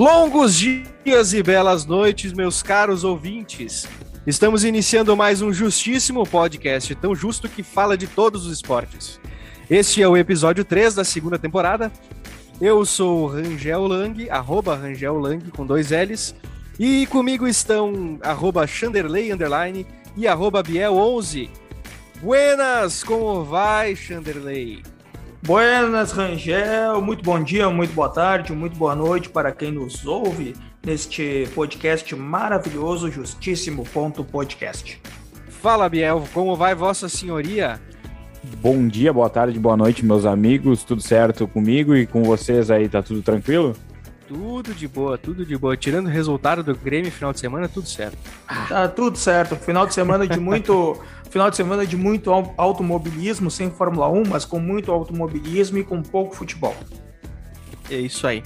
Longos dias e belas noites, meus caros ouvintes. Estamos iniciando mais um justíssimo podcast, tão justo que fala de todos os esportes. Este é o episódio 3 da segunda temporada. Eu sou Rangel Lang, arroba Rangel Lang com dois L's. E comigo estão arroba Chanderley Underline e arroba Biel11. Buenas, como vai, Chanderley? Buenas, Rangel. Muito bom dia, muito boa tarde, muito boa noite para quem nos ouve neste podcast maravilhoso, justíssimo ponto podcast. Fala, Biel, como vai Vossa Senhoria? Bom dia, boa tarde, boa noite, meus amigos. Tudo certo comigo e com vocês aí? Tá tudo tranquilo? Tudo de boa, tudo de boa. Tirando o resultado do Grêmio final de semana, tudo certo. Tá tudo certo. Final de semana de muito final de semana de muito automobilismo, sem Fórmula 1, mas com muito automobilismo e com pouco futebol. É isso aí.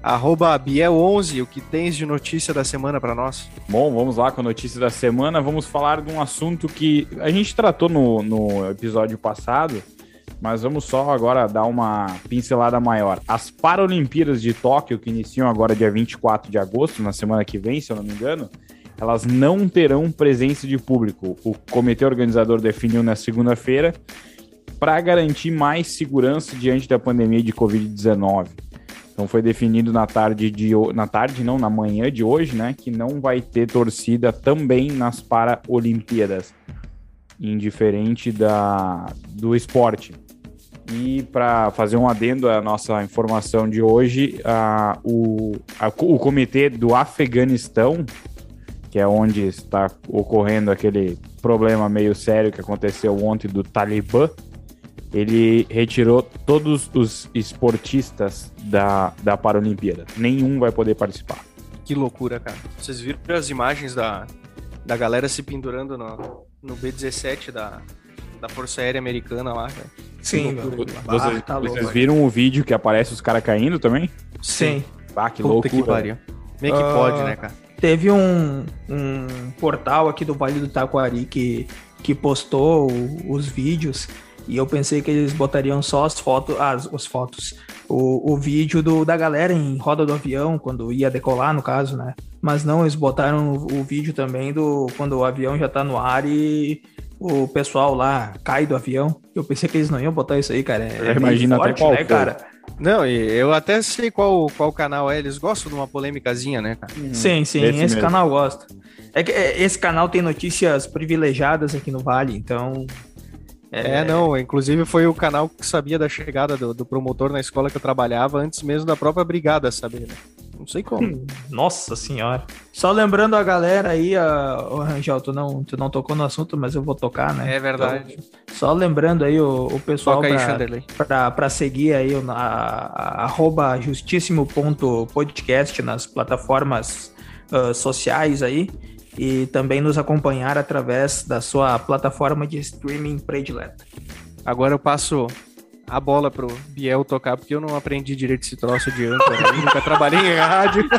Arroba Biel11, o que tens de notícia da semana para nós? Bom, vamos lá com a notícia da semana. Vamos falar de um assunto que a gente tratou no, no episódio passado, mas vamos só agora dar uma pincelada maior. As Paralimpíadas de Tóquio, que iniciam agora dia 24 de agosto, na semana que vem, se eu não me engano, elas não terão presença de público. O comitê organizador definiu na segunda-feira para garantir mais segurança diante da pandemia de Covid-19. Então foi definido na tarde de na tarde não, na manhã de hoje, né, que não vai ter torcida também nas Paralimpíadas, indiferente da do esporte. E para fazer um adendo à nossa informação de hoje, a, o, a, o comitê do Afeganistão que é onde está ocorrendo aquele problema meio sério que aconteceu ontem do Talibã, ele retirou todos os esportistas da, da Paralimpíada. Nenhum vai poder participar. Que loucura, cara. Vocês viram as imagens da, da galera se pendurando no, no B-17 da, da Força Aérea Americana lá, cara? Sim, vocês, ah, tá vocês viram o vídeo que aparece os caras caindo também? Sim. Ah, que Puta loucura. Que pariu. É que uh... pode, né, cara? Teve um, um portal aqui do Vale do Taquari que, que postou os vídeos e eu pensei que eles botariam só as fotos, as, as fotos, o, o vídeo do, da galera em roda do avião, quando ia decolar, no caso, né? Mas não, eles botaram o, o vídeo também do quando o avião já tá no ar e o pessoal lá cai do avião. Eu pensei que eles não iam botar isso aí, cara. É, imagina até qual né, cara? Não, e eu até sei qual, qual canal é. Eles gostam de uma polêmicazinha, né, cara? Hum, sim, sim, esse, esse canal gosta. É que é, esse canal tem notícias privilegiadas aqui no Vale, então. É... é, não, inclusive foi o canal que sabia da chegada do, do, promotor na escola que eu trabalhava antes mesmo da própria brigada saber, né? Não sei como. Nossa senhora. Só lembrando a galera aí, a... oh, Rangel, tu não, tu não tocou no assunto, mas eu vou tocar, né? É verdade. Então, só lembrando aí o, o pessoal para seguir aí a, a, arroba justíssimo.podcast nas plataformas uh, sociais aí e também nos acompanhar através da sua plataforma de streaming predileta. Agora eu passo a bola pro Biel tocar, porque eu não aprendi direito esse troço de âncora, nunca trabalhei em rádio.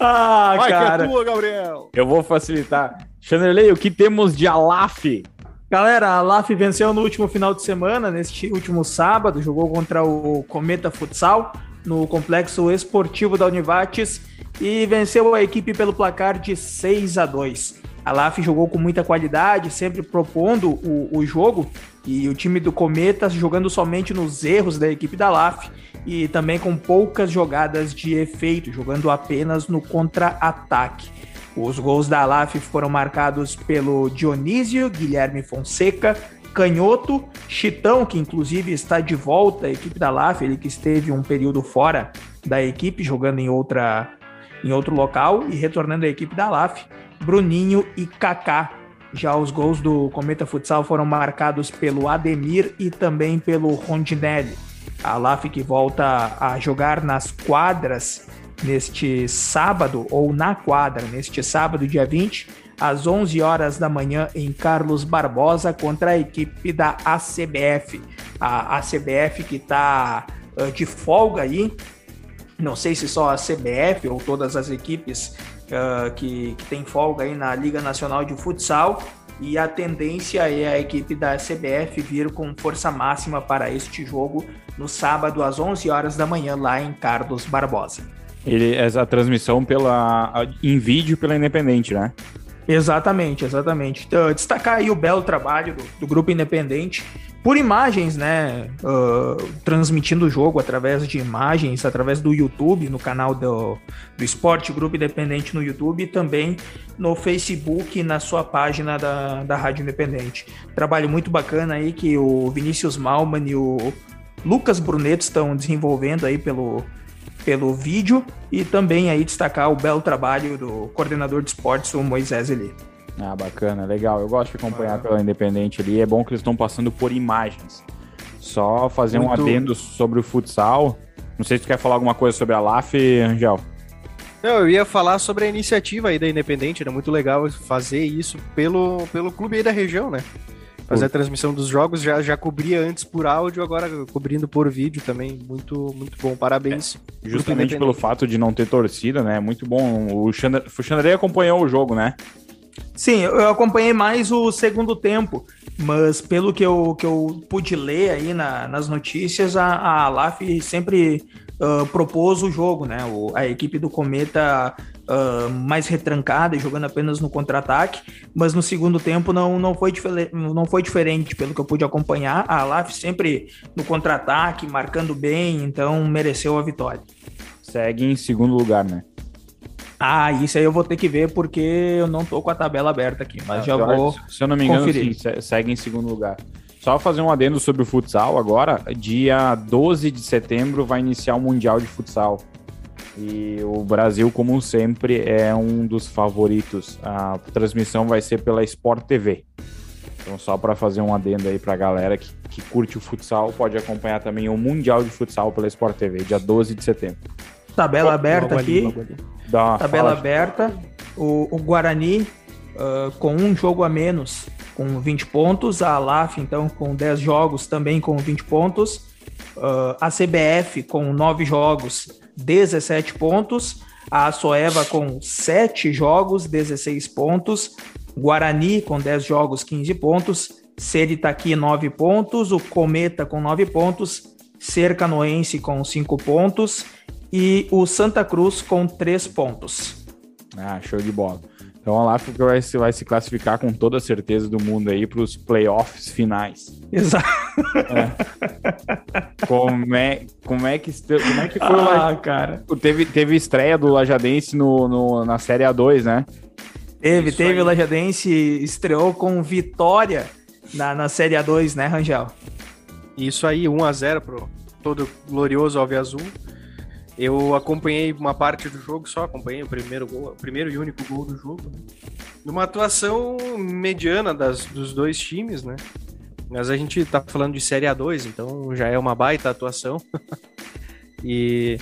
ah, Vai cara. que é tua, Gabriel. Eu vou facilitar. Chanderley, o que temos de Alaf? Galera, a Alaf venceu no último final de semana, neste último sábado, jogou contra o Cometa Futsal no complexo esportivo da Univates e venceu a equipe pelo placar de 6 a 2. A LAF jogou com muita qualidade, sempre propondo o, o jogo, e o time do Cometa jogando somente nos erros da equipe da LAF e também com poucas jogadas de efeito, jogando apenas no contra-ataque. Os gols da LAF foram marcados pelo Dionísio Guilherme Fonseca, Canhoto, Chitão, que inclusive está de volta à equipe da LAF, ele que esteve um período fora da equipe, jogando em, outra, em outro local e retornando à equipe da LAF, Bruninho e Kaká. Já os gols do Cometa Futsal foram marcados pelo Ademir e também pelo Rondinelli. A LAF que volta a jogar nas quadras neste sábado, ou na quadra, neste sábado, dia 20, às 11 horas da manhã, em Carlos Barbosa, contra a equipe da ACBF. A ACBF que está uh, de folga aí, não sei se só a CBF ou todas as equipes uh, que, que tem folga aí na Liga Nacional de Futsal. e a tendência é a equipe da CBF vir com força máxima para este jogo no sábado às 11 horas da manhã lá em Carlos Barbosa. Ele, essa transmissão pela, em vídeo pela Independente, né? Exatamente, exatamente. Então, destacar aí o belo trabalho do, do grupo independente por imagens, né? Uh, transmitindo o jogo através de imagens, através do YouTube, no canal do, do Esporte Grupo Independente no YouTube e também no Facebook, na sua página da, da Rádio Independente. Trabalho muito bacana aí que o Vinícius Malman e o Lucas Bruneto estão desenvolvendo aí pelo, pelo vídeo e também aí destacar o belo trabalho do coordenador de esportes, o Moisés Eli. Ah, bacana, legal. Eu gosto de acompanhar ah. pela Independente ali. É bom que eles estão passando por imagens. Só fazer Muito... um adendo sobre o futsal. Não sei se tu quer falar alguma coisa sobre a LAF, Angel. Não, eu ia falar sobre a iniciativa aí da Independente. Era muito legal fazer isso pelo, pelo clube aí da região, né? Fazer a transmissão dos jogos, já, já cobria antes por áudio, agora cobrindo por vídeo também. Muito, muito bom. Parabéns. É, justamente pelo fato de não ter torcida, né? Muito bom. O Xandrei acompanhou o jogo, né? Sim, eu acompanhei mais o segundo tempo, mas pelo que eu, que eu pude ler aí na, nas notícias, a, a Alaf sempre uh, propôs o jogo, né? O, a equipe do Cometa uh, mais retrancada e jogando apenas no contra-ataque, mas no segundo tempo não, não, foi não foi diferente, pelo que eu pude acompanhar. A Alaf sempre no contra-ataque, marcando bem, então mereceu a vitória. Segue em segundo lugar, né? Ah, isso aí eu vou ter que ver porque eu não tô com a tabela aberta aqui, mas ah, já vou. Se eu não me engano, sim, segue em segundo lugar. Só fazer um adendo sobre o futsal agora. Dia 12 de setembro vai iniciar o Mundial de Futsal. E o Brasil, como sempre, é um dos favoritos. A transmissão vai ser pela Sport TV. Então, só para fazer um adendo aí para a galera que, que curte o futsal, pode acompanhar também o Mundial de Futsal pela Sport TV, dia 12 de setembro. Tabela aberta aqui. Ali, tabela aberta. O, o Guarani uh, com um jogo a menos, com 20 pontos. A Alaf, então, com 10 jogos, também com 20 pontos. Uh, a CBF com 9 jogos, 17 pontos. A Soeva com 7 jogos, 16 pontos. Guarani com 10 jogos, 15 pontos. Seritaqui, 9 pontos. O Cometa com 9 pontos. Cercanoense com 5 pontos e o Santa Cruz com três pontos. Ah, show de bola. Então a África vai se, vai se classificar com toda a certeza do mundo aí para os playoffs finais. Exato. É. Como, é, como, é que, como é que foi ah, o cara. Teve, teve estreia do Lajadense no, no, na Série A2, né? Teve, Isso teve. Aí. O Lajadense estreou com vitória na, na Série A2, né, Rangel? Isso aí, 1 a 0 pro todo glorioso Alve Azul. Eu acompanhei uma parte do jogo só, acompanhei o primeiro gol, o primeiro e único gol do jogo. Né? Numa atuação mediana das, dos dois times, né? Mas a gente tá falando de Série A2, então já é uma baita atuação. e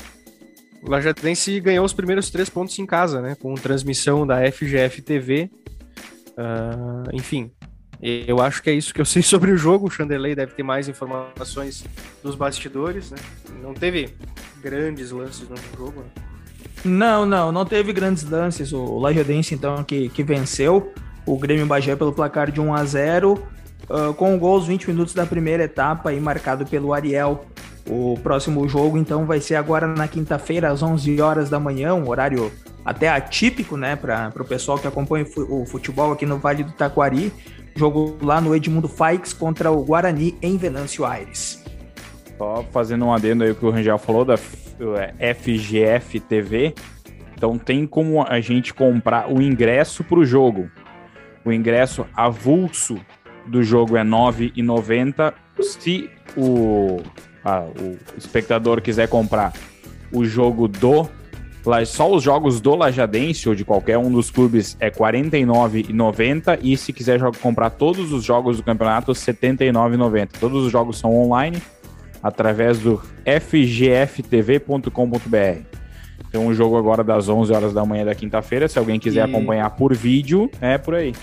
o Lajatense ganhou os primeiros três pontos em casa, né? Com transmissão da FGF TV. Uh, enfim, eu acho que é isso que eu sei sobre o jogo. O Chanderley deve ter mais informações dos bastidores, né? Não teve grandes lances no jogo, né? Não, não, não teve grandes lances. O Lajadense, então, que, que venceu o Grêmio Bagé pelo placar de 1 a 0 uh, ah, com o gol aos 20 minutos da primeira etapa e marcado pelo Ariel. O próximo jogo, então, vai ser agora na quinta-feira, às 11 horas da manhã, um horário até atípico, né, para o pessoal que acompanha o futebol aqui no Vale do Taquari. Jogo lá no Edmundo Faix contra o Guarani em Venâncio Aires. Só fazendo um adendo aí que o Rangel falou da FGF TV. Então tem como a gente comprar o ingresso para o jogo. O ingresso avulso do jogo é R$ 9,90. Se o, ah, o espectador quiser comprar o jogo do só os jogos do Lajadense ou de qualquer um dos clubes é R$ 49,90 e se quiser comprar todos os jogos do campeonato, R$ 79,90. Todos os jogos são online através do fgftv.com.br. Tem um jogo agora das 11 horas da manhã da quinta-feira, se alguém quiser e... acompanhar por vídeo, é por aí.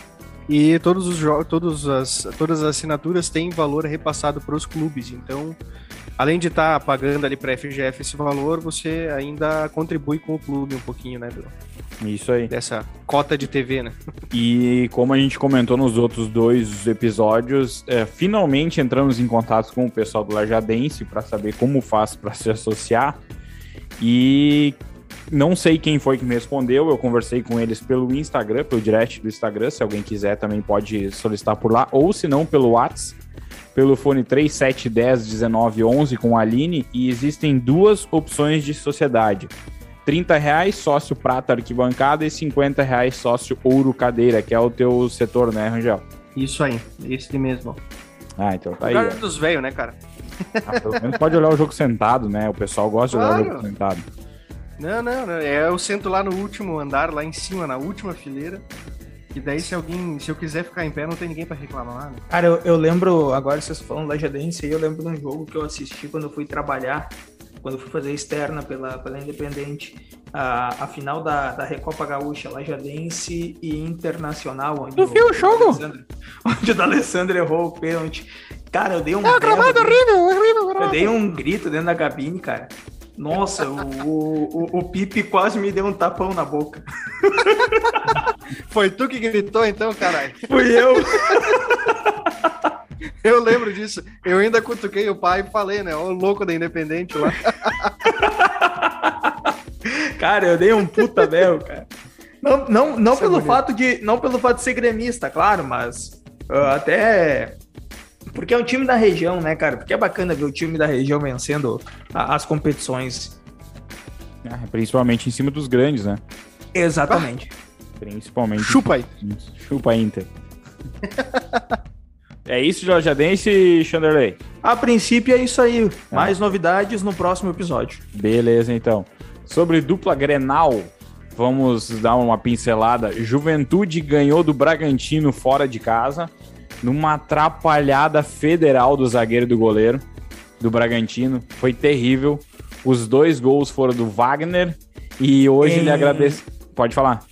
E todos os jogos, todas as, todas as assinaturas têm valor repassado para os clubes, então além de estar tá pagando ali para FGF esse valor, você ainda contribui com o clube um pouquinho, né, do, Isso aí. dessa cota de TV, né? E como a gente comentou nos outros dois episódios, é, finalmente entramos em contato com o pessoal do Lajadense para saber como faz para se associar. E não sei quem foi que me respondeu, eu conversei com eles pelo Instagram, pelo direct do Instagram, se alguém quiser também pode solicitar por lá, ou se não pelo WhatsApp, pelo fone 3710 1911 com a Aline, e existem duas opções de sociedade. 30 reais sócio prata arquibancada e 50 reais sócio ouro cadeira, que é o teu setor, né, Rangel? Isso aí, esse mesmo. Ah, então tá aí. Lugar dos velhos, né, cara? Ah, pelo menos pode olhar o jogo sentado, né? O pessoal gosta de olhar o Claro. jogo sentado. Não, não, não. É, eu sento lá no último andar, lá em cima, na última fileira. E daí, se alguém, se eu quiser ficar em pé, não tem ninguém pra reclamar, né? Cara, eu, eu lembro, agora vocês falando Lajadense aí, eu lembro de um jogo que eu assisti quando eu fui trabalhar, quando eu fui fazer externa pela, pela Independente, a, a final da, da Recopa Gaúcha, Lajadense e Internacional, onde Tu viu o jogo? D'Alessandro- Onde o D'Alessandro errou o pênalti. Cara, eu dei um... É, gravado horrível, horrível, Eu dei um grito dentro da cabine, cara. Nossa, o, o, o, Pipe quase me deu um tapão na boca. Foi tu que gritou então, caralho? Fui eu. Eu lembro disso. Eu ainda cutuquei o pai e falei, né? O louco da Independente lá. Cara, eu dei um puta berro, cara. Não, não, não Isso é pelo fato de, não pelo fato de ser gremista, claro, mas ah, até porque é um time da região, né, cara? Porque é bacana ver o time da região vencendo a- as competições. Ah, principalmente em cima dos grandes, né? Exatamente. Principalmente. Chupa aí. Chupa Inter. é isso, Jorjadense e Chanderley. A princípio é isso aí. Mais novidades no próximo episódio. Beleza, então. Sobre dupla Grenal, vamos dar uma pincelada. Juventude ganhou do Bragantino fora de casa, numa atrapalhada federal do zagueiro e do goleiro do Bragantino. Foi terrível. Os dois gols foram do Wagner e hoje Em- ele agradece. Pode falar.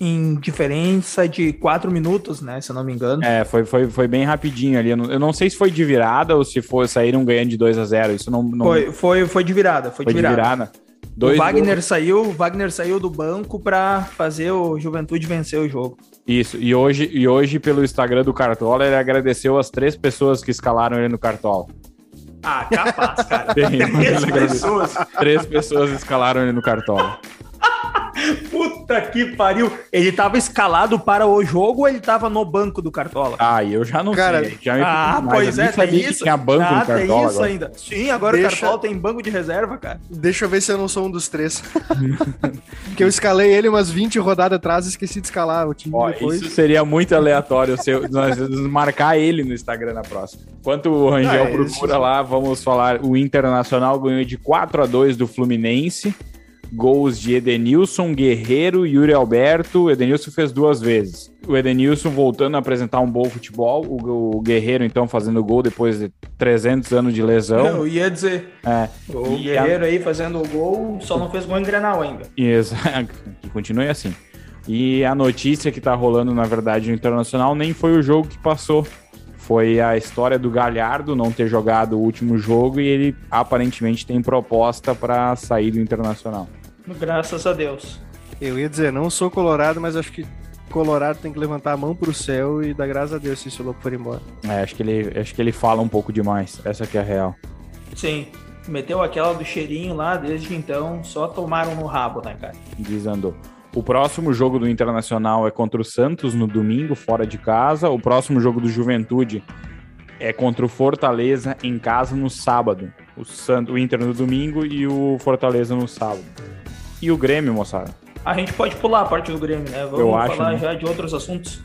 Em diferença de quatro minutos, né? Se eu não me engano. É, foi, foi, foi bem rapidinho ali. Eu não, eu não sei se foi de virada ou se foi, saíram ganhando de 2 a 0 Isso não, não Foi, foi, foi de virada. Foi, foi de virada. Dois o Wagner gols- saiu, o Wagner saiu do banco pra fazer o Juventude vencer o jogo. Isso, e hoje, e hoje pelo Instagram do Cartola, ele agradeceu as três pessoas que escalaram ele no Cartola. Ah, capaz, cara. Bem, Três pessoas. Três pessoas escalaram ele no Cartola. Puta que pariu. Ele tava escalado para o jogo ou ele tava no banco do Cartola? Ah, eu já não Cara, sei. Já me Ah, mais. pois Eu nem é, tem sabia que isso. tinha banco ah, no Cartola tem isso agora. ainda. Sim, agora Deixa- o Cartola tem banco de reserva, cara. Deixa eu ver se eu não sou um dos três. Porque eu escalei ele umas 20 rodadas atrás e esqueci de escalar o time Ó, depois. isso seria muito aleatório se eu- nós marcar ele no Instagram na próxima. Enquanto o Rangel Ah, é, procura isso- lá, vamos falar. O Internacional ganhou de 4 a 2 do Fluminense. Gols de Edenilson, Guerreiro e Yuri Alberto. O Edenilson fez duas vezes. O Edenilson voltando a apresentar um bom futebol. O, Guerreiro, então, fazendo gol depois de 300 anos de lesão. Eu ia dizer. É, O E Guerreiro aí fazendo o gol, só não fez gol em Grenal ainda. Isso, que continue assim. E a notícia que tá rolando, na verdade, no Internacional nem foi o jogo que passou. Foi a história do Galhardo não ter jogado o último jogo e ele aparentemente tem proposta para sair do Internacional. Graças a Deus. Eu ia dizer, não sou colorado, mas acho que colorado tem que levantar a mão pro céu e dar graças a Deus se esse louco for embora. É, acho que ele, acho que ele fala um pouco demais. Essa que é a real. Sim. Meteu aquela do cheirinho lá, desde então, só tomaram no rabo, né, cara? Desandou. O próximo jogo do Internacional é contra o Santos no domingo, fora de casa. O próximo jogo do Juventude é contra o Fortaleza em casa no sábado. O, Santos, o Inter no domingo e o Fortaleza no sábado. E o Grêmio, moçada? A gente pode pular a parte do Grêmio, né? Vamos Eu acho, falar né? já de outros assuntos.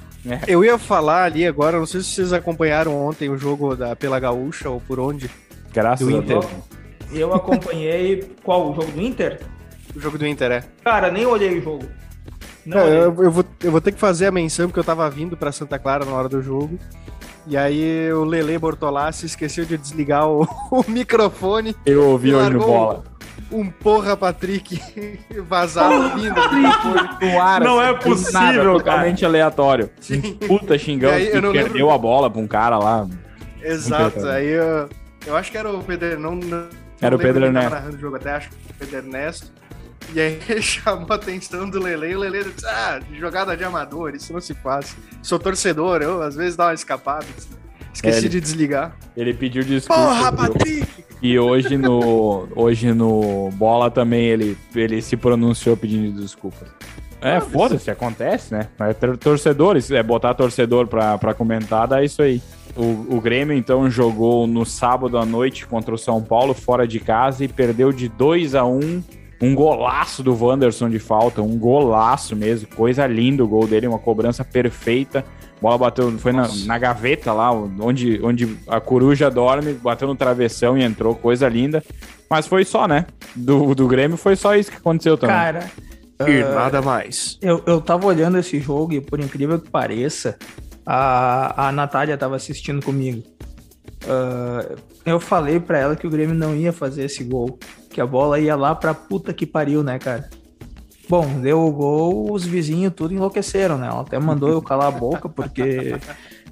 Eu ia falar ali agora, não sei se vocês acompanharam ontem o jogo da, pela Gaúcha ou por onde. Graças Do a Inter. Deus. Eu acompanhei qual? O jogo do Inter? O jogo do Inter, é. Cara, nem olhei o jogo. Não Não, olhei. eu, eu vou, eu vou ter que fazer a menção porque eu tava vindo pra Santa Clara na hora do jogo. E aí o Lele Bortolassi esqueceu de desligar o, o microfone. Eu ouvi hoje no bola. Um porra Patrick vazado vindo do ar, Não é do possível, nada, cara. Totalmente aleatório. Sim. Puta xingão aí, eu que perdeu lembro- a bola pra um cara lá. Exato. Aí eu, Eu acho que era o Pedro, não, não Era o Pedro Ernesto. o jogo, até acho que foi o Pedro Ernesto. E aí ele chamou a atenção do Lele e o Lele disse: Ah, jogada de amador, isso não se faz. Sou torcedor, eu às vezes dá uma escapada. Esqueci É, ele- de desligar. Ele pediu desculpa. Porra? Patrick! E hoje no, hoje no Bola também ele, ele se pronunciou pedindo desculpas. É, foda-se, acontece, né? Ter- torcedores, é botar torcedor pra, pra comentar, dá isso aí. O, o Grêmio, então, jogou no sábado à noite contra o São Paulo, fora de casa, e perdeu de 2 a 1 Um golaço do Wanderson de falta, um golaço mesmo. Coisa linda o gol dele, uma cobrança perfeita. A bola bateu, foi na, na gaveta lá, onde, onde a coruja dorme, bateu no travessão e entrou, coisa linda. Mas foi só, né? Do, do Grêmio foi só isso que aconteceu também. Cara, E ah, nada mais. eu, eu tava olhando esse jogo e, por incrível que pareça, a, a Natália tava assistindo comigo. Ah, eu falei pra ela que o Grêmio não ia fazer esse gol, que a bola ia lá pra puta que pariu, né, cara? Bom, deu o gol, os vizinhos tudo enlouqueceram, né? Ela até mandou eu calar a boca, porque.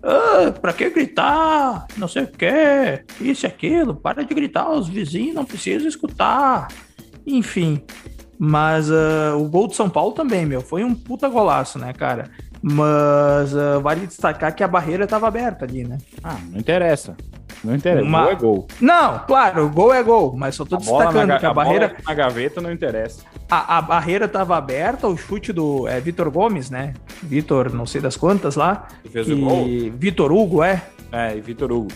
Ah, pra que gritar? Não sei o que, isso e aquilo, para de gritar, os vizinhos não precisam escutar. Enfim. Mas ah, o gol de São Paulo também, meu, foi um puta golaço, né, cara? Mas ah, vale destacar que a barreira tava aberta ali, né? Ah, não interessa. Não interessa. Uma- Gol é gol. Não, claro, o gol é gol, mas só tô A na, destacando ga- que a, a barreira, na gaveta não interessa. A, a barreira tava aberta, o chute do é, Vitor Gomes, né? Vitor, não sei das quantas lá. Que fez o gol. E Vitor Hugo, é. É, e Vitor Hugo.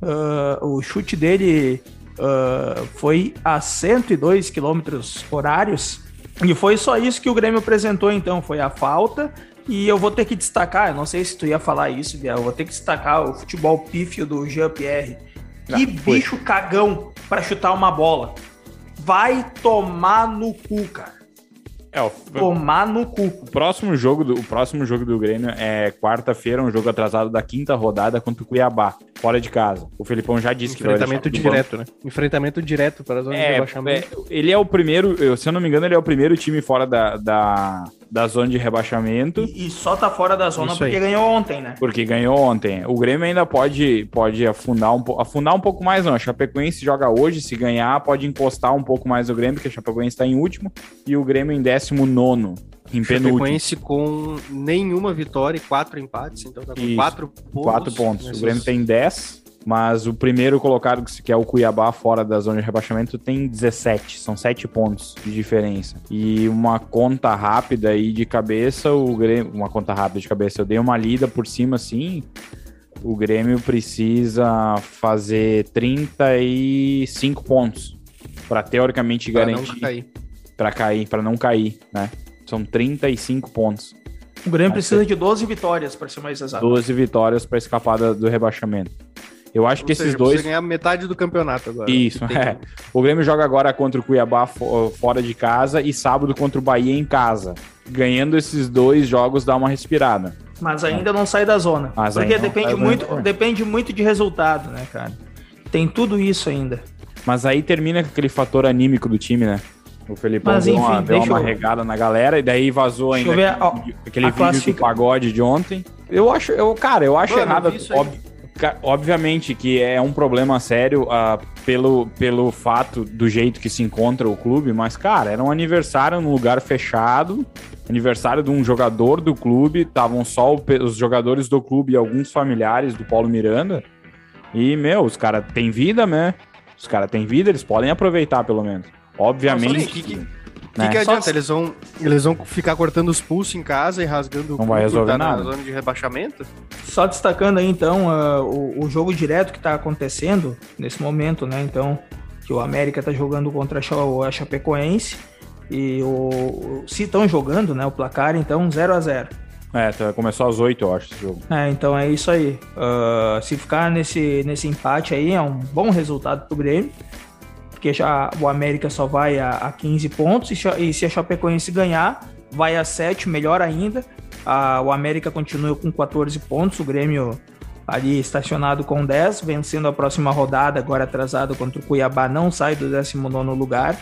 Ah, o chute dele ah, foi a 102 quilômetros horários. E foi só isso que o Grêmio apresentou, então. Foi a falta. E eu vou ter que destacar, eu não sei se tu ia falar isso, Biel, eu vou ter que destacar o futebol pífio do Jean-Pierre. Que Ah, bicho cagão pra chutar uma bola. Vai tomar no cu, cara. É, o, Tomar no cu. o próximo jogo do, o próximo jogo do Grêmio é quarta-feira, um jogo atrasado da quinta rodada contra o Cuiabá, fora de casa. O Felipão já disse que vai Enfrentamento direto, né? Enfrentamento direto para a zona de É, rebaixamento. é, ele é o primeiro, eu- se eu não me engano, ele é o primeiro time fora da, da, da zona de rebaixamento. E, e só tá fora da zona Isso porque aí. ganhou ontem, né? Porque ganhou ontem. O Grêmio ainda pode, pode afundar, um, po- afundar um pouco mais, não. A Chapecoense joga hoje, se ganhar, pode encostar um pouco mais o Grêmio, porque a Chapecoense está em último e o Grêmio em décimo nono, em penúltimo. Chapecoense com nenhuma vitória e quatro empates, então tá com Isso, quatro pontos. Quatro pontos. nesses- O Grêmio tem 10, mas o primeiro colocado, que é o Cuiabá, fora da zona de rebaixamento, tem 17. São 7 pontos de diferença. E uma conta rápida aí de cabeça, o Grêmio. Uma conta rápida de cabeça, eu dei uma lida por cima assim. O Grêmio precisa fazer 35 pontos para teoricamente pra garantir cair. para cair, para não cair, né? São 35 pontos. O Grêmio precisa de 12 vitórias, para ser mais exato. 12 vitórias para escapar da- do rebaixamento. Eu acho que Ou esses seja, dois. precisa ganhar metade do campeonato agora. Isso, Que é. O Grêmio joga agora contra o Cuiabá fo- fora de casa e sábado contra o Bahia em casa. Ganhando esses dois jogos dá uma respirada. Mas ainda não sai da zona. Mas porque depende muito, zona. depende muito de resultado, né, cara? Tem tudo isso ainda. Mas aí termina com aquele fator anímico do time, né? O Felipão Mas, deu, enfim, uma, deu uma eu- regada na galera e daí vazou Deixa ainda eu ver aquele, vídeo- aquele vídeo do classifica- pagode de ontem. Eu acho, eu, cara, eu acho Mano, errado. obviamente que é um problema sério ah, pelo, pelo fato do jeito que se encontra o clube, mas, cara, era um aniversário num lugar fechado. Aniversário de um jogador do clube, estavam só o os jogadores do clube e alguns familiares do Paulo Miranda. E, meu, os caras têm vida, né? Os caras têm vida, eles podem aproveitar pelo menos. Obviamente. Nossa, que- que- O né? que, que Só- adianta? Eles vão, eles vão ficar cortando os pulsos em casa e rasgando o Não vai resolver tá nada. na zona de rebaixamento? Só destacando aí, então, ah, o, o jogo direto que tá acontecendo nesse momento, né? Então, que o América tá jogando contra a Cha- a Chapecoense e o, se estão jogando, né? O placar, então, 0 a 0 É, tá- começou às 8, eu acho, esse jogo. É, então é isso aí. Ah, se ficar nesse, nesse empate aí, é um bom resultado pro Grêmio. Porque já o América só vai a, a 15 pontos. E, e se a Chapecoense ganhar, vai a 7, melhor ainda. Ah, o América continua com 14 pontos. O Grêmio ali estacionado com 10, vencendo a próxima rodada, agora atrasado contra o Cuiabá, não sai do 19 lugar.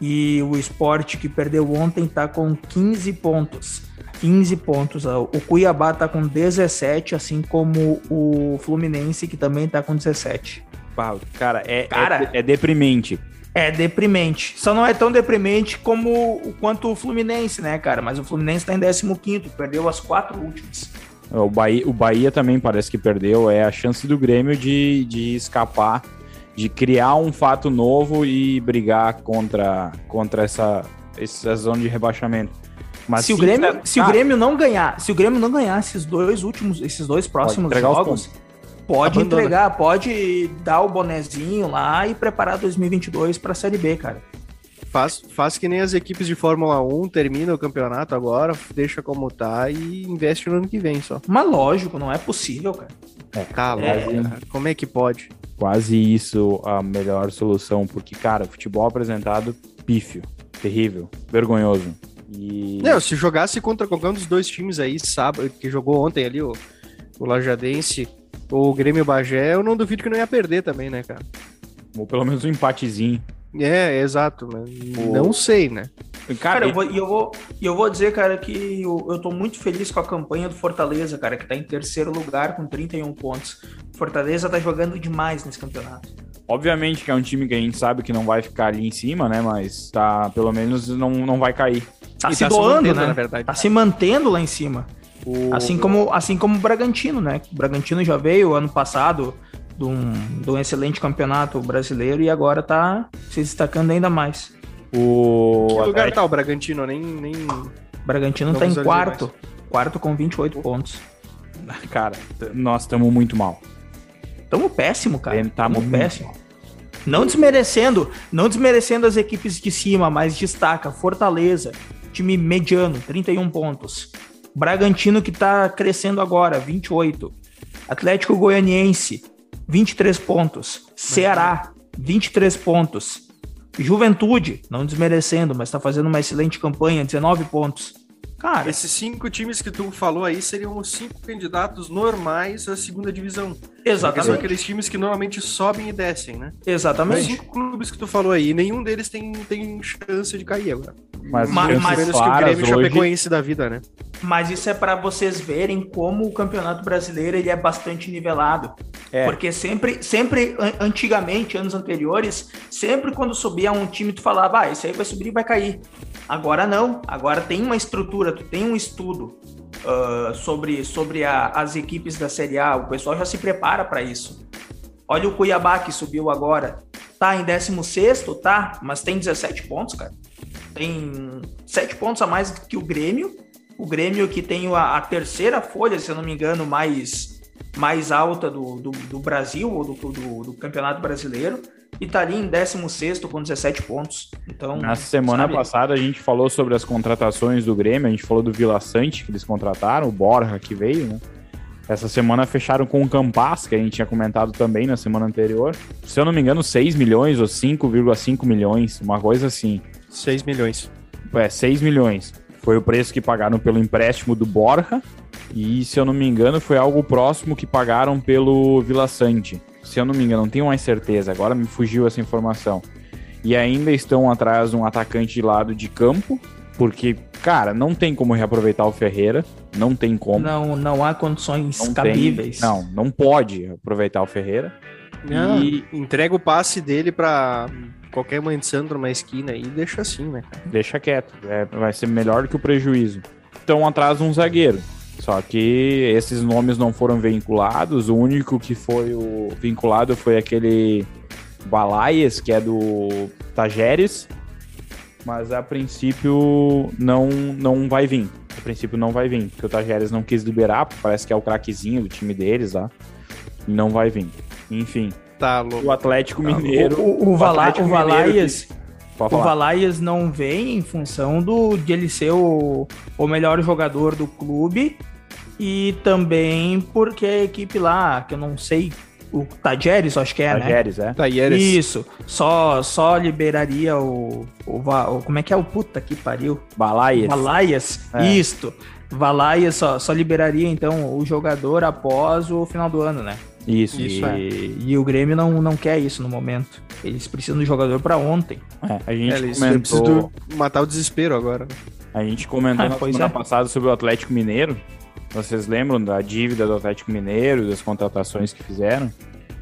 E o esporte que perdeu ontem tá com 15 pontos. 15 pontos. O Cuiabá tá com 17, assim como o Fluminense, que também tá com 17. Cara, é, cara, é, é deprimente. É deprimente. Só não é tão deprimente como o quanto o Fluminense, né, cara? Mas o Fluminense tá em 15 perdeu as quatro últimas. O Bahia, o Bahia também parece que perdeu. É a chance do Grêmio de, de escapar, de criar um fato novo e brigar contra, contra essa, essa zona de rebaixamento. Mas se, o Grêmio, tá... se o Grêmio não ganhar, se o Grêmio não ganhar esses dois últimos, esses dois próximos jogos, pode Abandona. entregar, pode dar o bonezinho lá e preparar 2022 para a Série B, cara. Faz, faz que nem as equipes de Fórmula 1, termina o campeonato agora, deixa como tá e investe no ano que vem só. Mas lógico, não é possível, cara. É, cala, é, como é que pode? Quase isso a melhor solução, porque, cara, futebol apresentado, pífio, terrível, vergonhoso. E... Não, se jogasse contra qualquer um dos dois times aí, sábado, que jogou ontem ali, o, o Lajadense ou o Grêmio Bagé, eu não duvido que não ia perder também, né, cara? Ou pelo menos um empatezinho. É, exato, mas não sei, né? Cara, eu vou, eu, vou, eu vou dizer, cara, que eu, eu tô muito feliz com a campanha do Fortaleza, cara, que tá em terceiro lugar com 31 pontos. Fortaleza tá jogando demais nesse campeonato. Obviamente que é um time que a gente sabe que não vai ficar ali em cima, né? Mas tá, pelo menos não, não vai cair. Tá e se tá doando, se mantendo, né? Na verdade. Tá se mantendo lá em cima. O... Assim como assim como o Bragantino, né? O Bragantino já veio ano passado de um, de um excelente campeonato brasileiro e agora tá se destacando ainda mais. O... Que lugar tá o Bragantino? Nem. nem... Bragantino tá em quarto. Mais. Quarto com 28 pontos. Cara, nós estamos muito mal. Tamo péssimo, cara. Tá tamo péssimo. Mal. Não desmerecendo, não desmerecendo as equipes de cima, mas destaca Fortaleza, time mediano, 31 pontos. Bragantino que tá crescendo agora, 28. Atlético Goianiense, 23 pontos. Ceará, 23 pontos. Juventude, não desmerecendo, mas está fazendo uma excelente campanha, 19 pontos. Cara, esses cinco times que tu falou aí seriam os cinco candidatos normais à segunda divisão. Exatamente. são aqueles times que normalmente sobem e descem, né? Exatamente. Os cinco clubes que tu falou aí, nenhum deles tem, tem chance de cair agora. Mas, mas, mas menos que o Grêmio hoje... Chapecoense da vida, né? Mas isso é para vocês verem como o Campeonato Brasileiro ele é bastante nivelado. É. Porque sempre, sempre, antigamente, anos anteriores, sempre quando subia um time, tu falava, ah, esse aí vai subir e vai cair. Agora não. Agora tem uma estrutura, tu tem um estudo uh, sobre, sobre a, as equipes da Série A. O pessoal já se prepara para isso. Olha o Cuiabá que subiu agora. Tá em 16, tá? Mas tem 17 pontos, cara. Tem 7 pontos a mais que o Grêmio. O Grêmio que tem a, a terceira folha, se eu não me engano, mais, mais alta do, do, do Brasil, ou do, do, do Campeonato Brasileiro e tá ali em 16 com 17 pontos. Então, na semana sabe? passada a gente falou sobre as contratações do Grêmio, a gente falou do Vila Sante que eles contrataram, o Borja que veio, né? Essa semana fecharam com o Campas, que a gente tinha comentado também na semana anterior. Se eu não me engano, 6 milhões ou 5,5 milhões, uma coisa assim. 6 milhões. É, 6 milhões. Foi o preço que pagaram pelo empréstimo do Borja. E, se eu não me engano, foi algo próximo que pagaram pelo Vila Sante se eu não me engano, não tenho mais certeza, agora me fugiu essa informação. E ainda estão atrás de um atacante de lado de campo, porque, cara, não tem como reaproveitar o Ferreira, não tem como. Não, não há condições não cabíveis. Tem, não, não pode aproveitar o Ferreira. Não, e entrega o passe dele para qualquer mãe de santo numa esquina e deixa assim, né? Deixa quieto, é, vai ser melhor do que o prejuízo. Estão atrás de um zagueiro. Só que esses nomes não foram vinculados. O único que foi o vinculado foi aquele Balaias, que é do Tajeres. Mas a princípio não, não vai vir. A princípio não vai vir, porque o Tajeres não quis liberar, parece que é o craquezinho do time deles lá. Não vai vir. Enfim. Tá louco. O Atlético Mineiro. O, o, o, Vala, o Valaias. O Valaias não vem em função do, de ele ser o, o melhor jogador do clube e também porque a equipe lá, que eu não sei, o Tajeres, acho que é, Tajeres, né? é. Tajeres. Isso, só, só liberaria o, o, o, Como é que é o puta que pariu? Balaias. Balaias, é. isto. Valaias só, só liberaria então o jogador após o final do ano, né? Isso, isso. E, é. e o Grêmio não, não quer isso no momento. Eles precisam do jogador para ontem. É, a gente é, eles comentou... matar o desespero agora. A gente comentou ah, na semana é. passada sobre o Atlético Mineiro vocês lembram da dívida do Atlético Mineiro, das contratações que fizeram?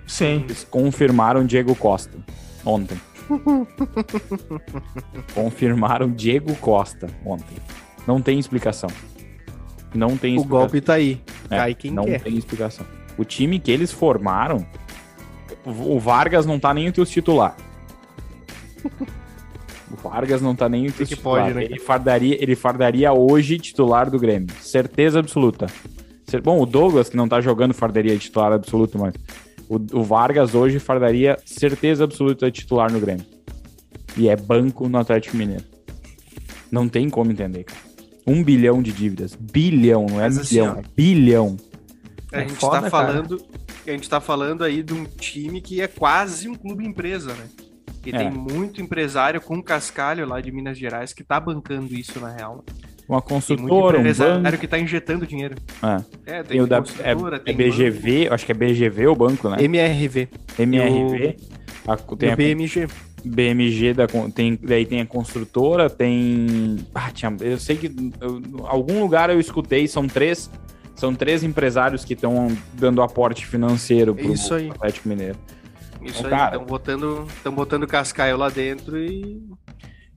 Sim. Eles confirmaram Diego Costa ontem. confirmaram Diego Costa ontem. Não tem explicação. Não tem O explicação. golpe tá aí. É, Cai quem não quer. tem explicação. O time que eles formaram, o Vargas não tá nem entre os titular. O Vargas não tá nem entre os que titular. pode, né? Ele fardaria, ele fardaria hoje titular do Grêmio. Certeza absoluta. Bom, o Douglas, que não tá jogando, fardaria titular absoluto, mas o, o Vargas hoje fardaria certeza absoluta titular no Grêmio. E é banco no Atlético Mineiro. Não tem como entender, cara. Um bilhão de dívidas. Bilhão, não é Mas assim, milhão, ó, é bilhão. A É gente foda, tá cara. falando. A gente tá falando aí de um time que é quase um clube empresa, né? Que É. tem muito empresário com cascalho lá de Minas Gerais que tá bancando isso na real. Uma Tem muito construtora, um empresário banco. que tá injetando dinheiro. É. É, Tem o da é, construtora, é tem BGV, acho que é BGV o banco, né? banco. MRV. MRV. A- Tem tem o a BMG. BMG, da, tem, daí tem a construtora, tem. Ah, tinha, eu sei que eu- algum lugar eu escutei, são três. São três empresários que estão dando aporte financeiro pro Isso aí. Atlético Mineiro. Isso Então, aí, estão botando, tão botando cascaio lá dentro e.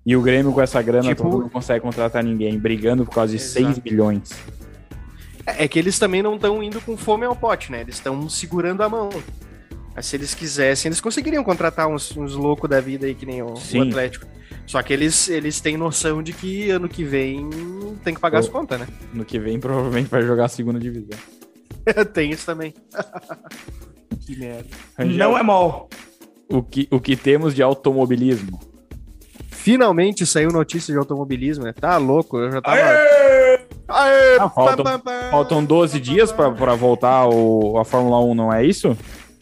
E o Grêmio com essa grana Tipo- não consegue contratar ninguém, brigando por causa de Exato. 6 bilhões. É é que eles também não estão indo com fome ao pote, né? Eles estão segurando a mão. Mas se eles quisessem, eles conseguiriam contratar uns, uns loucos da vida aí, que nem o, o Sim. Atlético. Só que eles, eles têm noção de que ano que vem tem que pagar as O- contas, né? No que vem, provavelmente vai jogar a segunda divisão. tem isso também. que merda. Não é mal. O que, o que temos de automobilismo? Finalmente saiu notícia de automobilismo, né? Tá louco, eu já tava. Aê! Ah, faltam-. Faltam 12 dias pra pra voltar o, a Fórmula 1, não é isso?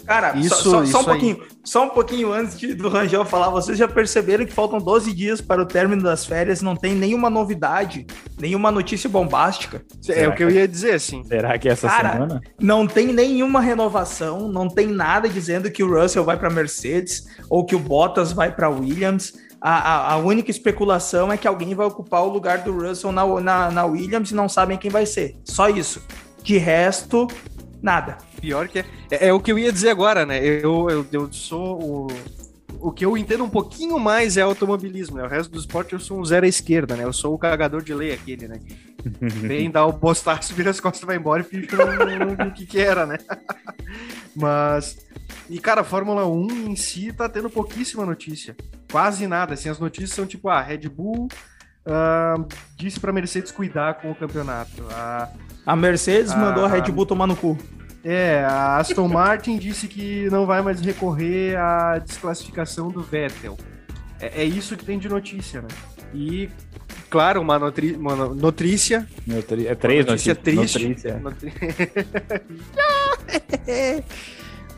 Cara, Isso- só, só- isso só um aí. pouquinho, só um pouquinho antes de- do Rangel falar, vocês já perceberam que faltam 12 dias para o término das férias, não tem nenhuma novidade, nenhuma notícia bombástica, É o que eu ia dizer, assim. Será que essa Cara, semana? não tem nenhuma renovação, não tem nada dizendo que o Russell vai para Mercedes ou que o Bottas vai para Williams. A, a- a única especulação é que alguém vai ocupar o lugar do Russell na, na, na Williams e não sabem quem vai ser. Só isso. De resto, nada. Pior que é. É, é o que eu ia dizer agora, né? Eu, eu, eu sou o. O que eu entendo um pouquinho mais é automobilismo, né? O resto do esporte eu sou um zero à esquerda, né? Eu sou o cagador de lei aquele, né? Vem dar o postaço, vira as costas, vai embora e não- o que que era, né? Mas... E, cara, a Fórmula 1 em si tá tendo pouquíssima notícia. Quase nada. Assim, as notícias são tipo, ah, Red Bull ah, disse pra Mercedes cuidar com o campeonato. A A Mercedes Ah. mandou a Red Bull tomar no cu. é, a Aston Martin disse que não vai mais recorrer à desclassificação do Vettel. É, é isso que tem de notícia, né? E, claro, uma, notri uma no- notrícia. Meu, tri- É três notícia notícias. triste. Notícia. Notri-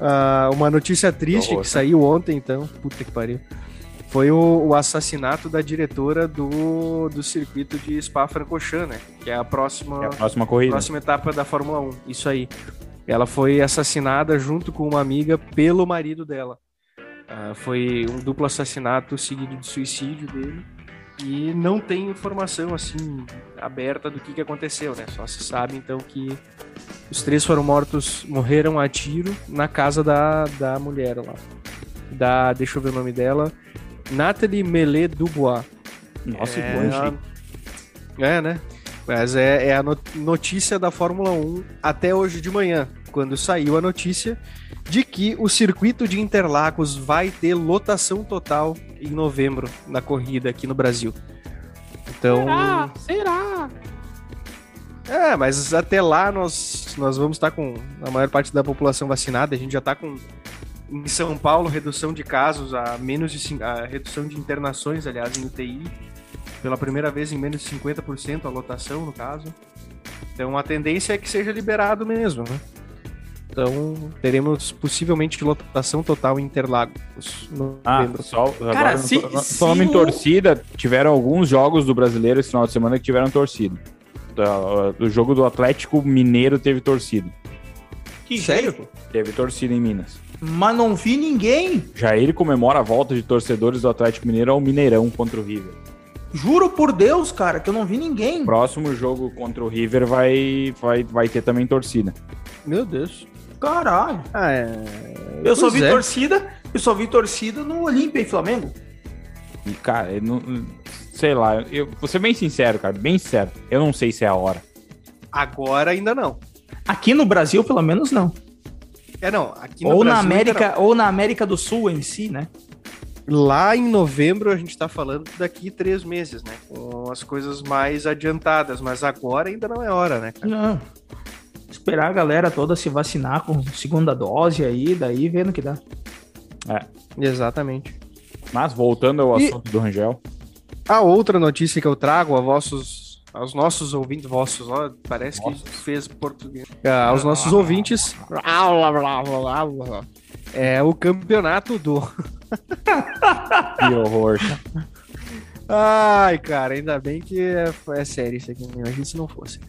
Ah, uma notícia triste que saiu ontem, então. Puta que pariu. Foi o, o assassinato da diretora do, do circuito de Spa-Francorchamps, né? Que é a próxima É a próxima corrida. próxima etapa da Fórmula 1. Isso aí. Ela foi assassinada junto com uma amiga pelo marido dela. Ah, foi um duplo assassinato seguido de suicídio dele. E não tem informação assim aberta do que, que aconteceu, né? Só se sabe então que os três foram mortos, morreram a tiro na casa da, da mulher lá. Da, deixa eu ver o nome dela, Nathalie Melé Dubois. Nossa, é, que longe. é, né? Mas é, é a no- notícia da Fórmula 1 até hoje de manhã, quando saiu a notícia de que o circuito de Interlagos vai ter lotação total em novembro na corrida aqui no Brasil. Então. Será? É, mas até lá nós, nós vamos estar com a maior parte da população vacinada. A gente já está com. Em São Paulo, redução de casos a menos de. A redução de internações, aliás, em UTI. Pela primeira vez em menos de 50% a lotação, no caso. Então a tendência é que seja liberado mesmo, né? Então teremos possivelmente lotação total em Interlagos no Ah, só, agora, Cara, não se- tô- não- se falando em o- torcida, tiveram alguns jogos do brasileiro esse final de semana que tiveram torcida. Da- O jogo do Atlético Mineiro teve torcida. Que Sério? jeito. Teve torcida em Minas. Mas não vi ninguém. Jair comemora a volta de torcedores do Atlético Mineiro ao Mineirão contra o River. Juro por Deus, cara, que eu não vi ninguém. Próximo jogo contra o River vai, vai, vai ter também torcida. Meu Deus. Caralho. Ah, é. Eu só Pois vi é. torcida, eu só vi torcida no Olímpia e Flamengo. E, cara, eu não, sei lá, eu vou ser bem sincero, cara, bem sincero. Eu não sei se é a hora. Agora ainda não. Aqui no Brasil, pelo menos, não. É, não. Aqui no Ou na Brasil ainda América, ou na América do Sul em si, né? Lá em novembro a gente tá falando daqui três meses, né? Com as coisas mais adiantadas, mas agora ainda não é hora, né, cara? Não. Esperar a galera toda se vacinar com segunda dose aí, daí vendo que dá. Exatamente. Mas voltando ao E- assunto do Rangel, A outra notícia que eu trago a vossos, aos nossos ouvintes, vossos, ó, parece Nossos. que fez português. Ah, aos nossos ouvintes. É o campeonato do. que horror. Ai, cara, ainda bem que é, é sério isso aqui. Imagina se não fosse.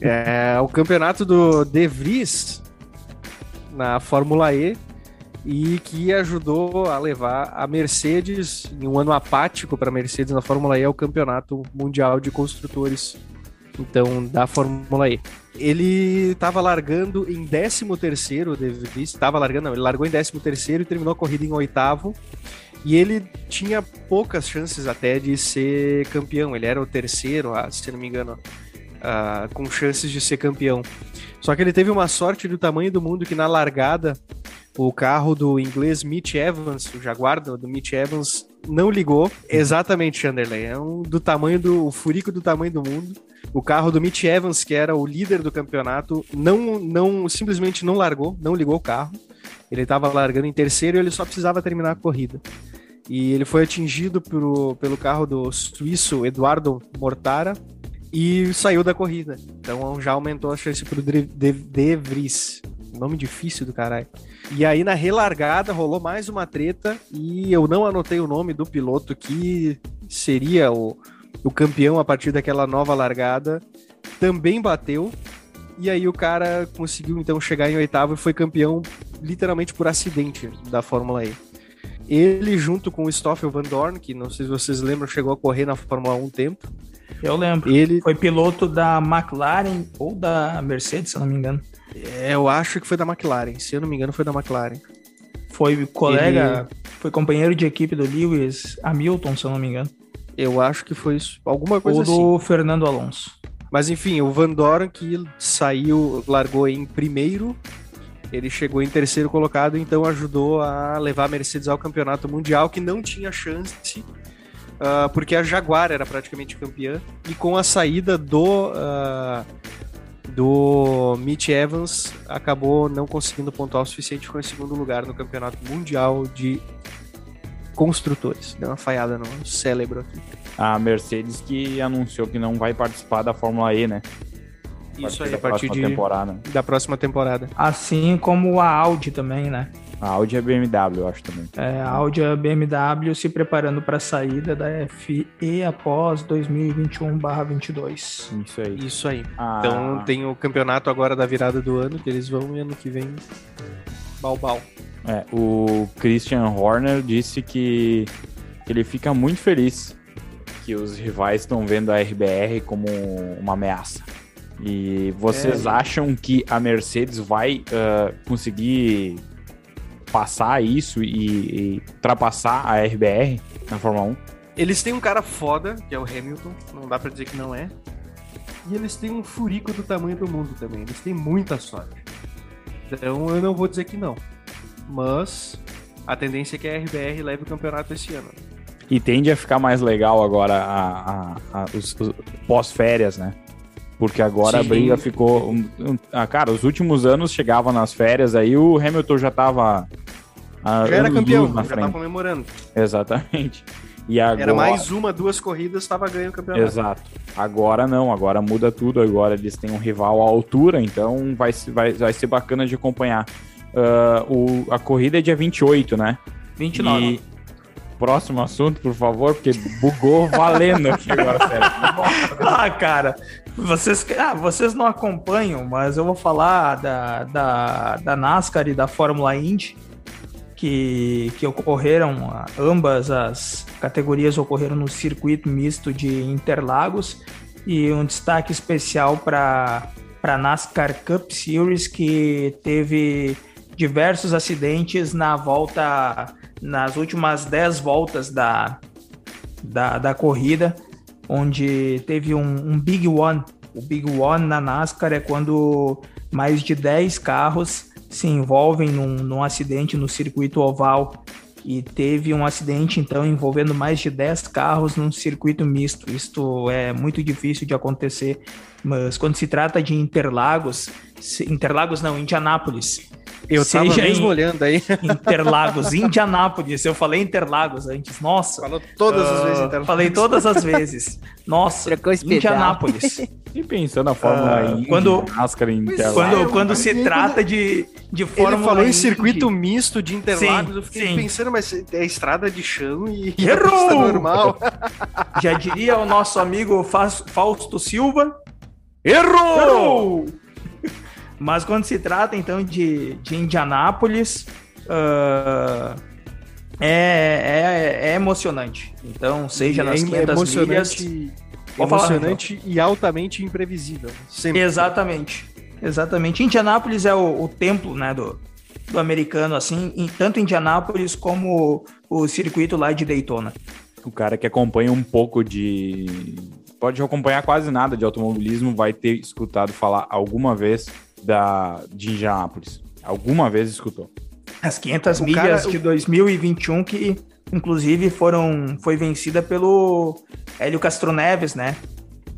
É o campeonato do De Vries na Fórmula E e que ajudou a levar a Mercedes em um ano apático para a Mercedes na Fórmula E ao campeonato mundial de construtores então da Fórmula E. Ele estava largando em 13º, o De Vries estava largando, não, ele largou em 13º e terminou a corrida em oitavo. E ele tinha poucas chances até de ser campeão. Ele era o terceiro, ah, se não me engano, ah, com chances de ser campeão. Só que ele teve uma sorte do tamanho do mundo que na largada o carro do inglês Mitch Evans, o Jaguar do, Mitch Evans, não ligou. Exatamente, Chanderley. É um do tamanho do o furico do tamanho do mundo. O carro do Mitch Evans, que era o líder do campeonato, não, não simplesmente não largou, não ligou o carro. Ele estava largando em terceiro e ele só precisava terminar a corrida. E ele foi atingido pro, pelo carro do suíço Eduardo Mortara e saiu da corrida. Então já aumentou a chance pro De, De, De Vries. Nome difícil do caralho. E aí na relargada rolou mais uma treta e eu não anotei o nome do piloto que seria o, o campeão a partir daquela nova largada. Também bateu. E aí o cara conseguiu então chegar em oitavo e foi campeão literalmente por acidente da Fórmula E. Ele, junto com o Stoffel Van Dorn, que não sei se vocês lembram, chegou a correr na Fórmula 1 um tempo. Eu lembro. Ele, Foi piloto da McLaren ou da Mercedes, se eu não me engano. é, eu acho que foi da McLaren, se eu não me engano, foi da McLaren. Foi colega, foi companheiro de equipe do Lewis Hamilton, se eu não me engano. Eu acho que foi isso, alguma coisa Ou assim. do Fernando Alonso. Mas enfim, o Van Dorn que saiu, largou em primeiro, ele chegou em terceiro colocado, então ajudou a levar a Mercedes ao campeonato mundial, que não tinha chance, ah, porque a Jaguar era praticamente campeã, e com a saída do, ah, do Mitch Evans, acabou não conseguindo pontuar o suficiente, ficou em segundo lugar no campeonato mundial de construtores. Deu uma falhada no cérebro aqui. A Mercedes que anunciou que não vai participar da Fórmula E, né? Isso aí, a partir próxima de, temporada. da próxima temporada. Assim como a Audi também, né? A Audi é BMW, eu acho também. É, a Audi e a BMW se preparando para a saída da FE após 2021/22. Isso aí. Isso aí. Ah, Então tem o campeonato agora da virada do ano, que eles vão e ano que vem. Balbal. é, o Christian Horner disse que, ele fica muito feliz que os rivais estão vendo a RBR como uma ameaça. E vocês É. acham que a Mercedes vai ah, conseguir passar isso e, e ultrapassar a RBR na Fórmula 1? Eles têm um cara foda, que é o Hamilton, não dá pra dizer que não é. E eles têm um furico do tamanho do mundo também. Eles têm muita sorte. Então eu não vou dizer que não. Mas a tendência é que a RBR leve o campeonato esse ano. E tende a ficar mais legal agora a, a- a- os, os pós-férias, né? Porque agora a Sim. briga ficou. um- um- ah, cara, os últimos anos chegava nas férias, aí o Hamilton já tava. ah, Já era campeão, já frente. tava comemorando. Exatamente. E agora. Era mais uma, duas corridas, tava ganhando o campeonato. Exato. Agora não, agora muda tudo. Agora eles têm um rival à altura, então vai, se- vai, vai ser bacana de acompanhar. Ah, o, a corrida é dia 28, né? 29. E próximo assunto, por favor, porque bugou valendo aqui agora, sério. Ah, cara, vocês, ah, vocês não acompanham, mas eu vou falar da, da, da NASCAR e da Fórmula Indy, que, que ocorreram, ah, ambas as categorias ocorreram no circuito misto de Interlagos, e um destaque especial para a NASCAR Cup Series, que teve diversos acidentes na volta, nas últimas 10 voltas da, da, da corrida, onde teve um, um Big One. O Big One na NASCAR é quando mais de 10 carros se envolvem num, num acidente no circuito oval e teve um acidente então envolvendo mais de 10 carros num circuito misto. Isto é muito difícil de acontecer, mas quando se trata de Interlagos, Interlagos não, Indianápolis. Eu tava mesmo olhando aí. Interlagos, Indianápolis. Eu falei Interlagos antes. Nossa. Falou todas uh, as vezes Interlagos. Falei todas as vezes. Nossa, Indianápolis. E pensando na Fórmula uh, quando, máscara em Quando, quando se trata de, de Fórmula Ele falou em circuito misto de Interlagos, sim, eu fiquei sim. pensando, mas é estrada de chão e Errou! normal. Já diria o nosso amigo Fausto Silva. Errou! Errou! Mas quando se trata então de, de Indianápolis, uh, é, é, é, emocionante. Então, seja nas é 500 emocionante, milhas... Emocionante falar, e altamente imprevisível. Sempre. Exatamente. Exatamente. Indianápolis é o, o templo né, do, do americano, assim, em, tanto Indianápolis como o circuito lá de Daytona. O cara que acompanha um pouco de. Pode acompanhar quase nada de automobilismo, vai ter escutado falar alguma vez da, de Indianápolis. Alguma vez escutou. As 500 o milhas cara, de 2021 que inclusive foram foi vencida pelo Hélio Castro Neves, né?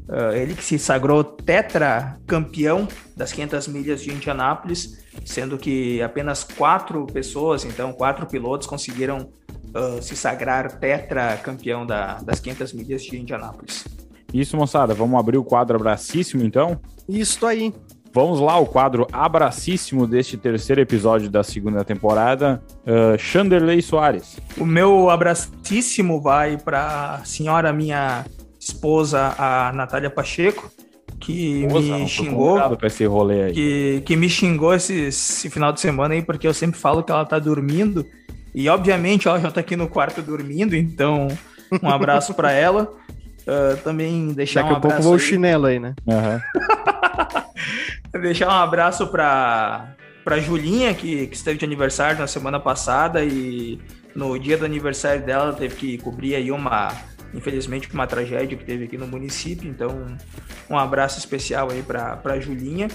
Uh, ele que se sagrou tetra campeão das 500 milhas de Indianápolis, sendo que apenas quatro pessoas, então quatro pilotos conseguiram uh, se sagrar tetra campeão da, das 500 milhas de Indianápolis. Isso, moçada. Vamos abrir o quadro abracíssimo, então? Isso aí. Vamos lá, o quadro abracíssimo deste terceiro episódio da segunda temporada, uh, Chanderley Soares. O meu abracíssimo vai para a senhora minha esposa, a Natália Pacheco, que esposa, me xingou. Pra esse rolê aí. Que, que me xingou esse, esse, final de semana aí, porque eu sempre falo que ela tá dormindo. E obviamente ela já tá aqui no quarto dormindo, então um abraço para ela. Uh, também deixar Daqui um a pouco vou o chinelo aí, né? Uhum. Deixar um abraço para para Julinha, que, que esteve de aniversário na semana passada e no dia do aniversário dela teve que cobrir aí uma, infelizmente, uma tragédia que teve aqui no município. Então, um abraço especial aí para Julinha.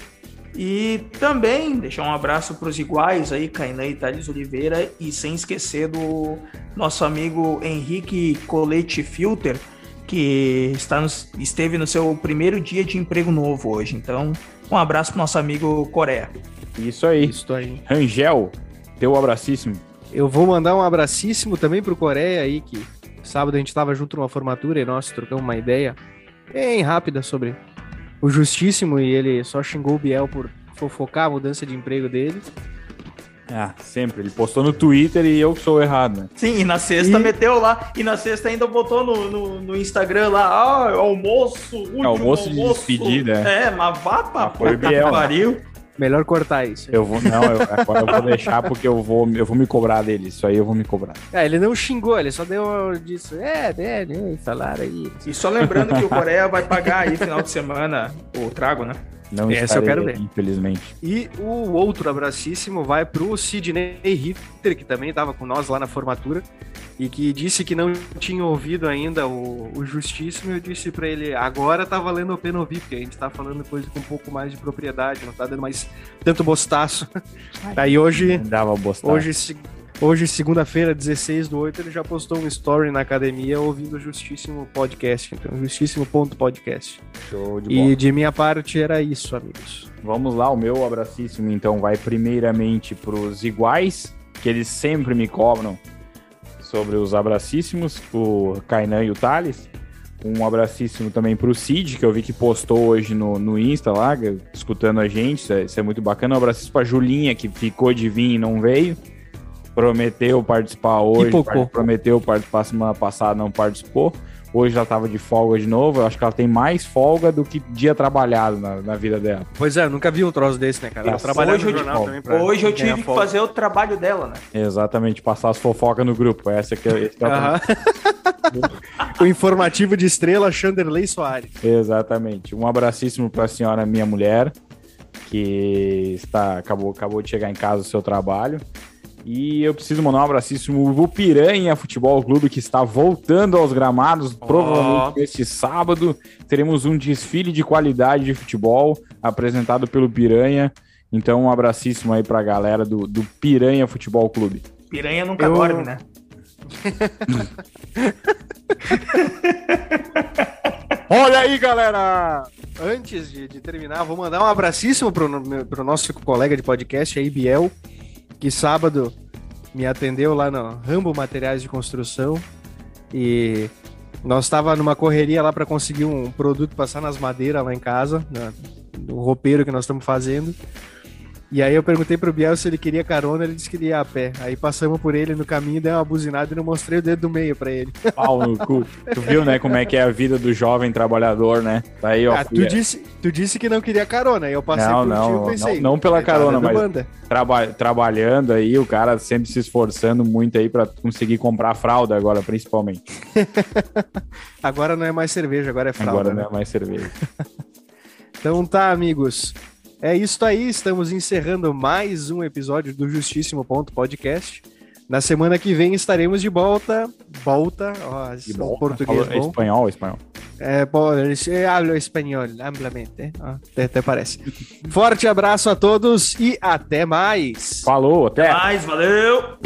E também deixar um abraço para os iguais aí, Kainan e Thales Oliveira, e sem esquecer do nosso amigo Henrique Colete Filter, que está no, esteve no seu primeiro dia de emprego novo hoje. Então, um abraço pro nosso amigo Coreia. Isso aí. Isso aí. Rangel, teu abracíssimo. Eu vou mandar um abracíssimo também pro Coreia aí, que sábado a gente estava junto numa formatura e nós trocamos uma ideia bem rápida sobre o Justíssimo e ele só xingou o Biel por fofocar a mudança de emprego dele. Ah, sempre. Ele postou no Twitter e eu que sou errado, né? Sim, e na sexta e... meteu lá. E na sexta ainda botou no, no, no Instagram lá, ah, almoço, último é, almoço. de despedida. É, mas vá pra ah, foi Biel, pariu. Melhor cortar isso. Eu vou, não, eu, agora eu vou deixar porque eu vou, eu vou me cobrar dele. Isso aí eu vou me cobrar. É, ele não xingou, ele só deu disso. É, é, né, falaram aí. E só lembrando que o Coreia vai pagar aí final de semana o trago, né? Não Essa eu quero ver. Infelizmente. E o outro abracíssimo vai pro Sidney Ritter, que também estava com nós lá na formatura, e que disse que não tinha ouvido ainda o, o Justíssimo. Eu disse para ele: agora tá valendo a pena ouvir, porque a gente tá falando coisa com um pouco mais de propriedade, não tá dando mais tanto bostaço. Aí hoje. Dava bostaço. Hoje, Hoje, segunda-feira, 16 do 8, ele já postou um story na academia ouvindo o Justíssimo Podcast. Então, justíssimo.podcast. Show de bola. E de minha parte era isso, amigos. Vamos lá, o meu abracíssimo então vai primeiramente para os iguais, que eles sempre me cobram sobre os abracíssimos, o Kainan e o Thales. Um abracíssimo também para o Cid, que eu vi que postou hoje no, no Insta lá, escutando a gente. Isso é, isso é muito bacana. Um abracíssimo para Julinha, que ficou de vir e não veio prometeu participar hoje, prometeu participar semana passada, não participou. Hoje ela tava de folga de novo. Eu acho que ela tem mais folga do que dia trabalhado na, na vida dela. Pois é, nunca vi um troço desse, né, cara? Ela trabalha hoje no jornal também pra Hoje eu tive que fazer o trabalho dela, né? Exatamente, passar as fofocas no grupo. Essa que é, é o, o informativo de estrela Chanderley Soares. Exatamente. Um abracíssimo pra senhora, minha mulher. que está acabou, acabou de chegar em casa do seu trabalho. E eu preciso mandar um abracíssimo pro Piranha Futebol Clube, que está voltando aos gramados, oh. provavelmente neste sábado. Teremos um desfile de qualidade de futebol apresentado pelo Piranha. Então, um abracíssimo aí pra galera do, do Piranha Futebol Clube. Piranha nunca eu... dorme, né? Olha aí, galera! Antes de, de, terminar, vou mandar um abracíssimo pro, pro nosso colega de podcast aí, Biel, que sábado me atendeu lá no Rambo Materiais de Construção e nós estava numa correria lá para conseguir um produto passar nas madeiras lá em casa, no roupeiro que nós estamos fazendo. E aí eu perguntei pro Biel se ele queria carona, ele disse que ia a pé. Aí passamos por ele no caminho, dei uma buzinada e não mostrei o dedo do meio pra ele. Pau no cu. Tu viu, né, como é que é a vida do jovem trabalhador, né? Tá aí, ó. Ah, tu, disse, tu disse que não queria carona, aí eu passei não, por não, e pensei. Não, não pela carona, mas traba trabalhando aí, o cara sempre se esforçando muito aí pra conseguir comprar fralda agora, principalmente. agora não é mais cerveja, agora é fralda. Agora né? não é mais cerveja. então tá, amigos. É isso aí, estamos encerrando mais um episódio do Justíssimo Ponto Podcast. Na semana que vem estaremos de volta. Volta, ó, de volta. português Falou, bom. Espanhol, espanhol. É, hablo espanhol amplamente, até, até parece. Forte abraço a todos e até mais. Falou, até. Até mais, valeu.